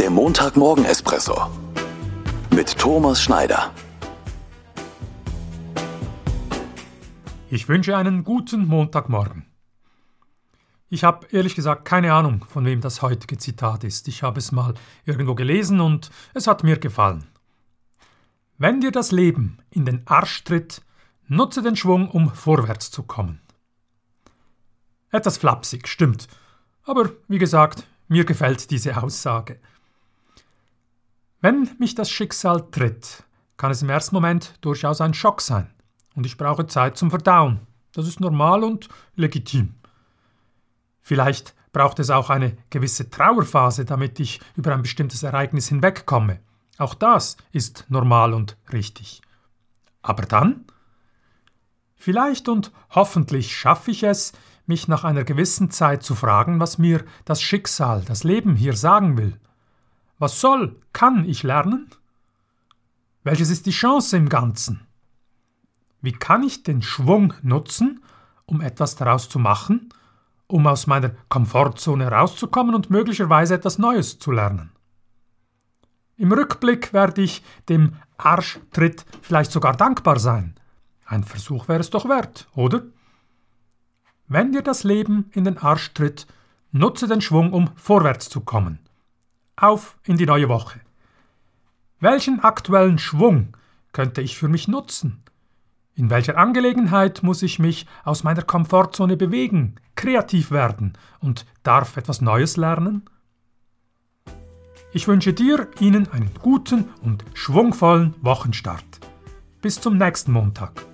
Der Montagmorgen-Espresso mit Thomas Schneider. Ich wünsche einen guten Montagmorgen. Ich habe ehrlich gesagt keine Ahnung, von wem das heutige Zitat ist. Ich habe es mal irgendwo gelesen und es hat mir gefallen. Wenn dir das Leben in den Arsch tritt, nutze den Schwung, um vorwärts zu kommen. Etwas flapsig, stimmt. Aber wie gesagt, mir gefällt diese Aussage. Wenn mich das Schicksal tritt, kann es im ersten Moment durchaus ein Schock sein. Und ich brauche Zeit zum Verdauen. Das ist normal und legitim. Vielleicht braucht es auch eine gewisse Trauerphase, damit ich über ein bestimmtes Ereignis hinwegkomme. Auch das ist normal und richtig. Aber dann? Vielleicht und hoffentlich schaffe ich es, mich nach einer gewissen Zeit zu fragen, was mir das Schicksal, das Leben hier sagen will. Was soll, kann ich lernen? Welches ist die Chance im Ganzen? Wie kann ich den Schwung nutzen, um etwas daraus zu machen, um aus meiner Komfortzone herauszukommen und möglicherweise etwas Neues zu lernen? Im Rückblick werde ich dem Arschtritt vielleicht sogar dankbar sein. Ein Versuch wäre es doch wert, oder? Wenn dir das Leben in den Arsch tritt, nutze den Schwung, um vorwärts zu kommen. Auf in die neue Woche. Welchen aktuellen Schwung könnte ich für mich nutzen? In welcher Angelegenheit muss ich mich aus meiner Komfortzone bewegen, kreativ werden und darf etwas Neues lernen? Ich wünsche dir, Ihnen einen guten und schwungvollen Wochenstart. Bis zum nächsten Montag.